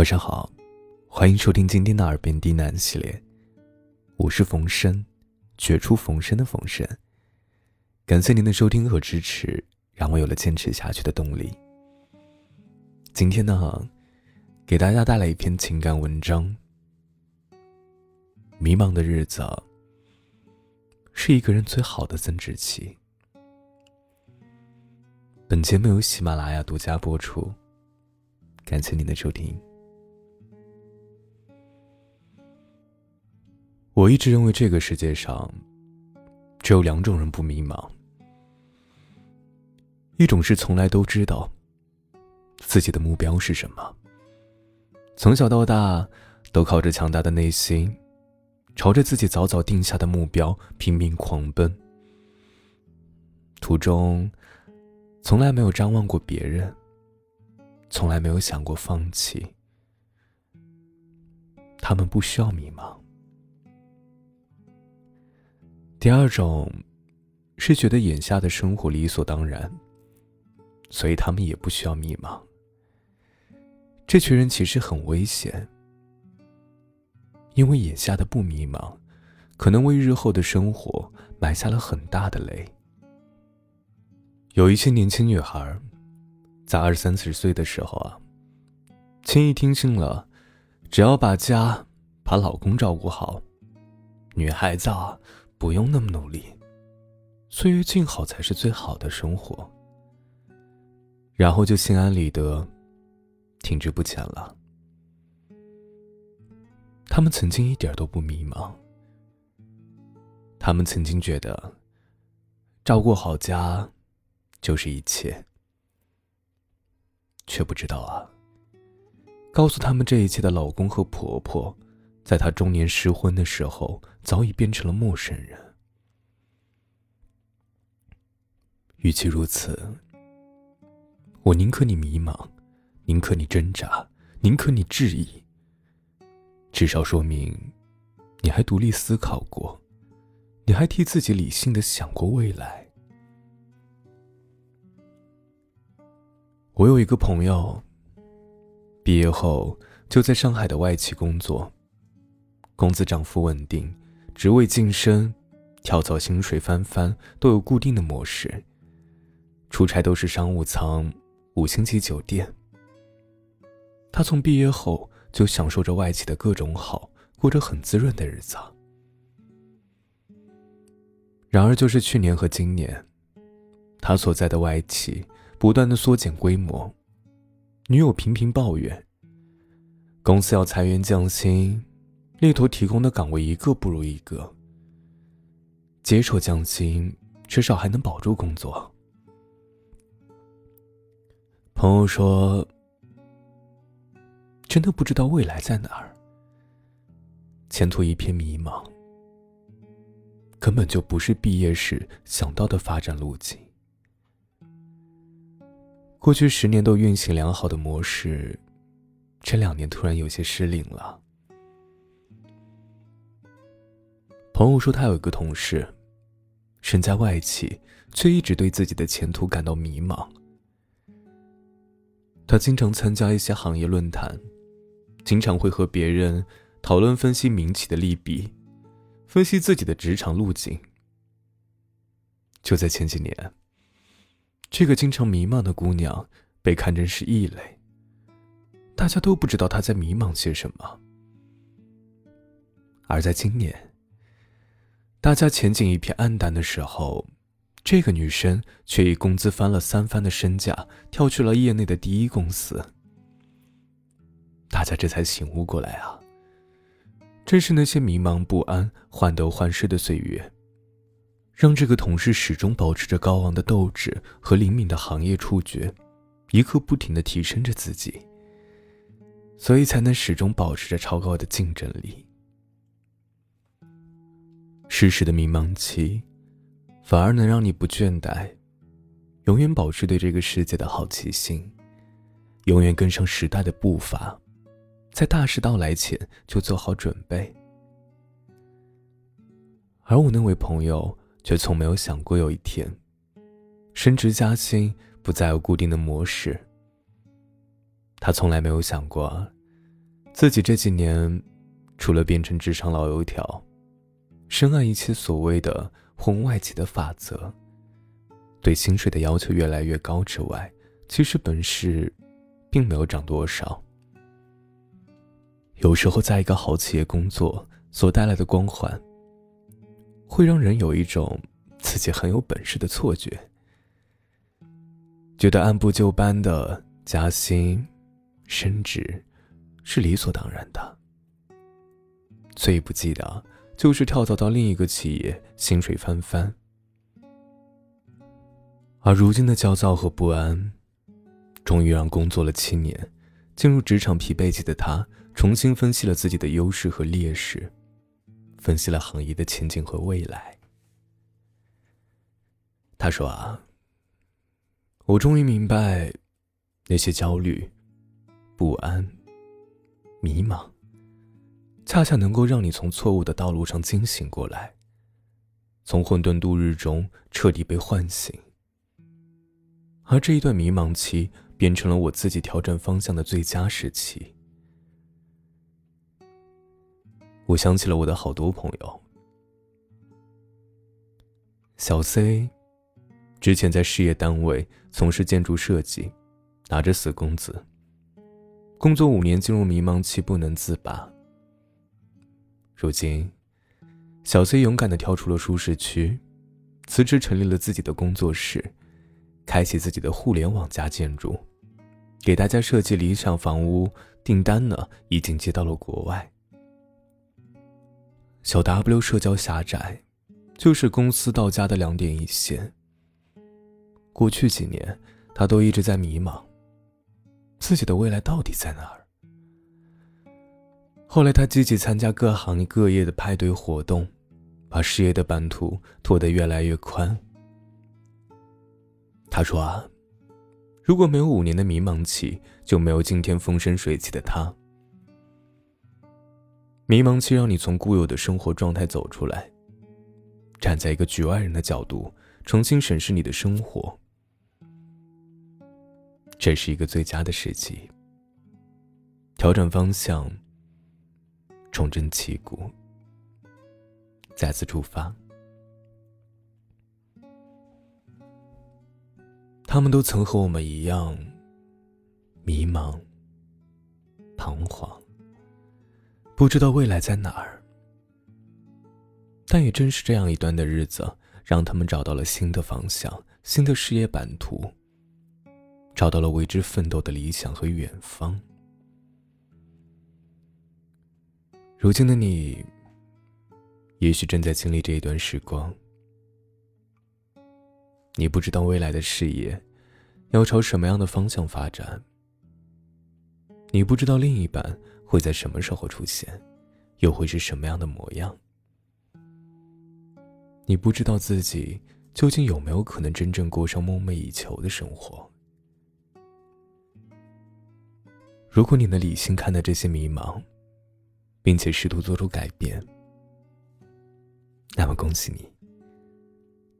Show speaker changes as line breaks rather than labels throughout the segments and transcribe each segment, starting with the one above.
晚上好，欢迎收听今天的耳边低喃系列，我是冯生，绝处逢生的冯生。感谢您的收听和支持，让我有了坚持下去的动力。今天呢，给大家带来一篇情感文章。迷茫的日子，是一个人最好的增值期。本节目由喜马拉雅独家播出，感谢您的收听。我一直认为这个世界上只有两种人不迷茫：一种是从来都知道自己的目标是什么，从小到大都靠着强大的内心，朝着自己早早定下的目标拼命狂奔，途中。从来没有张望过别人，从来没有想过放弃。他们不需要迷茫。第二种，是觉得眼下的生活理所当然，所以他们也不需要迷茫。这群人其实很危险，因为眼下的不迷茫，可能为日后的生活埋下了很大的雷。有一些年轻女孩，在二三十岁的时候啊，轻易听信了，只要把家、把老公照顾好，女孩子啊不用那么努力，岁月静好才是最好的生活。然后就心安理得，停滞不前了。他们曾经一点都不迷茫，他们曾经觉得，照顾好家。就是一切，却不知道啊。告诉他们这一切的老公和婆婆，在他中年失婚的时候，早已变成了陌生人。与其如此，我宁可你迷茫，宁可你挣扎，宁可你质疑。至少说明，你还独立思考过，你还替自己理性的想过未来。我有一个朋友，毕业后就在上海的外企工作，工资涨幅稳定，职位晋升、跳槽、薪水翻番都有固定的模式，出差都是商务舱、五星级酒店。他从毕业后就享受着外企的各种好，过着很滋润的日子。然而，就是去年和今年，他所在的外企。不断的缩减规模，女友频频抱怨。公司要裁员降薪，猎头提供的岗位一个不如一个。接受降薪，至少还能保住工作。朋友说：“真的不知道未来在哪儿，前途一片迷茫，根本就不是毕业时想到的发展路径。”过去十年都运行良好的模式，这两年突然有些失灵了。朋友说，他有一个同事，身在外企，却一直对自己的前途感到迷茫。他经常参加一些行业论坛，经常会和别人讨论分析民企的利弊，分析自己的职场路径。就在前几年。这个经常迷茫的姑娘被看成是异类，大家都不知道她在迷茫些什么。而在今年，大家前景一片暗淡的时候，这个女生却以工资翻了三番的身价跳去了业内的第一公司。大家这才醒悟过来啊，正是那些迷茫不安、患得患失的岁月。让这个同事始终保持着高昂的斗志和灵敏的行业触觉，一刻不停的提升着自己，所以才能始终保持着超高的竞争力。适时的迷茫期，反而能让你不倦怠，永远保持对这个世界的好奇心，永远跟上时代的步伐，在大事到来前就做好准备。而我那位朋友。却从没有想过有一天，升职加薪不再有固定的模式。他从来没有想过，自己这几年，除了变成职场老油条，深谙一切所谓的婚外情的法则，对薪水的要求越来越高之外，其实本事，并没有涨多少。有时候，在一个好企业工作所带来的光环，会让人有一种自己很有本事的错觉，觉得按部就班的加薪、升职。是理所当然的。最不济的，就是跳槽到另一个企业，薪水翻番。而如今的焦躁和不安，终于让工作了七年、进入职场疲惫期的他，重新分析了自己的优势和劣势，分析了行业的前景和未来。他说：“啊，我终于明白，那些焦虑、不安。”迷茫，恰恰能够让你从错误的道路上惊醒过来，从混沌度日中彻底被唤醒。而这一段迷茫期，变成了我自己调整方向的最佳时期。我想起了我的好多朋友，小 C，之前在事业单位从事建筑设计，拿着死工资。工作五年，进入迷茫期，不能自拔。如今，小 C 勇敢的跳出了舒适区，辞职成立了自己的工作室，开启自己的互联网加建筑，给大家设计理想房屋，订单呢已经接到了国外。小 W 社交狭窄，就是公司到家的两点一线。过去几年，他都一直在迷茫。自己的未来到底在哪儿？后来，他积极参加各行各业的派对活动，把事业的版图拓得越来越宽。他说：“啊，如果没有五年的迷茫期，就没有今天风生水起的他。迷茫期让你从固有的生活状态走出来，站在一个局外人的角度，重新审视你的生活。”这是一个最佳的时机。调整方向，重振旗鼓，再次出发。他们都曾和我们一样，迷茫、彷徨，不知道未来在哪儿。但也正是这样一段的日子，让他们找到了新的方向、新的事业版图。找到了为之奋斗的理想和远方。如今的你，也许正在经历这一段时光。你不知道未来的事业要朝什么样的方向发展，你不知道另一半会在什么时候出现，又会是什么样的模样。你不知道自己究竟有没有可能真正过上梦寐以求的生活。如果你能理性看待这些迷茫，并且试图做出改变，那么恭喜你，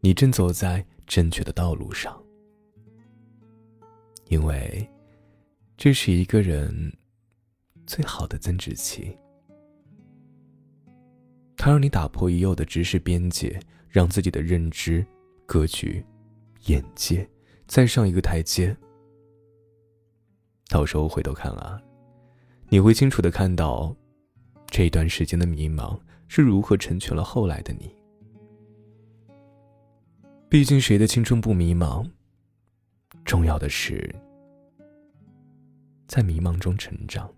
你正走在正确的道路上。因为这是一个人最好的增值期，它让你打破已有的知识边界，让自己的认知、格局、眼界再上一个台阶。到时候回头看啊，你会清楚的看到，这段时间的迷茫是如何成全了后来的你。毕竟谁的青春不迷茫？重要的是，在迷茫中成长。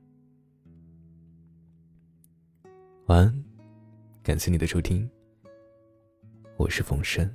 晚安，感谢你的收听，我是冯生。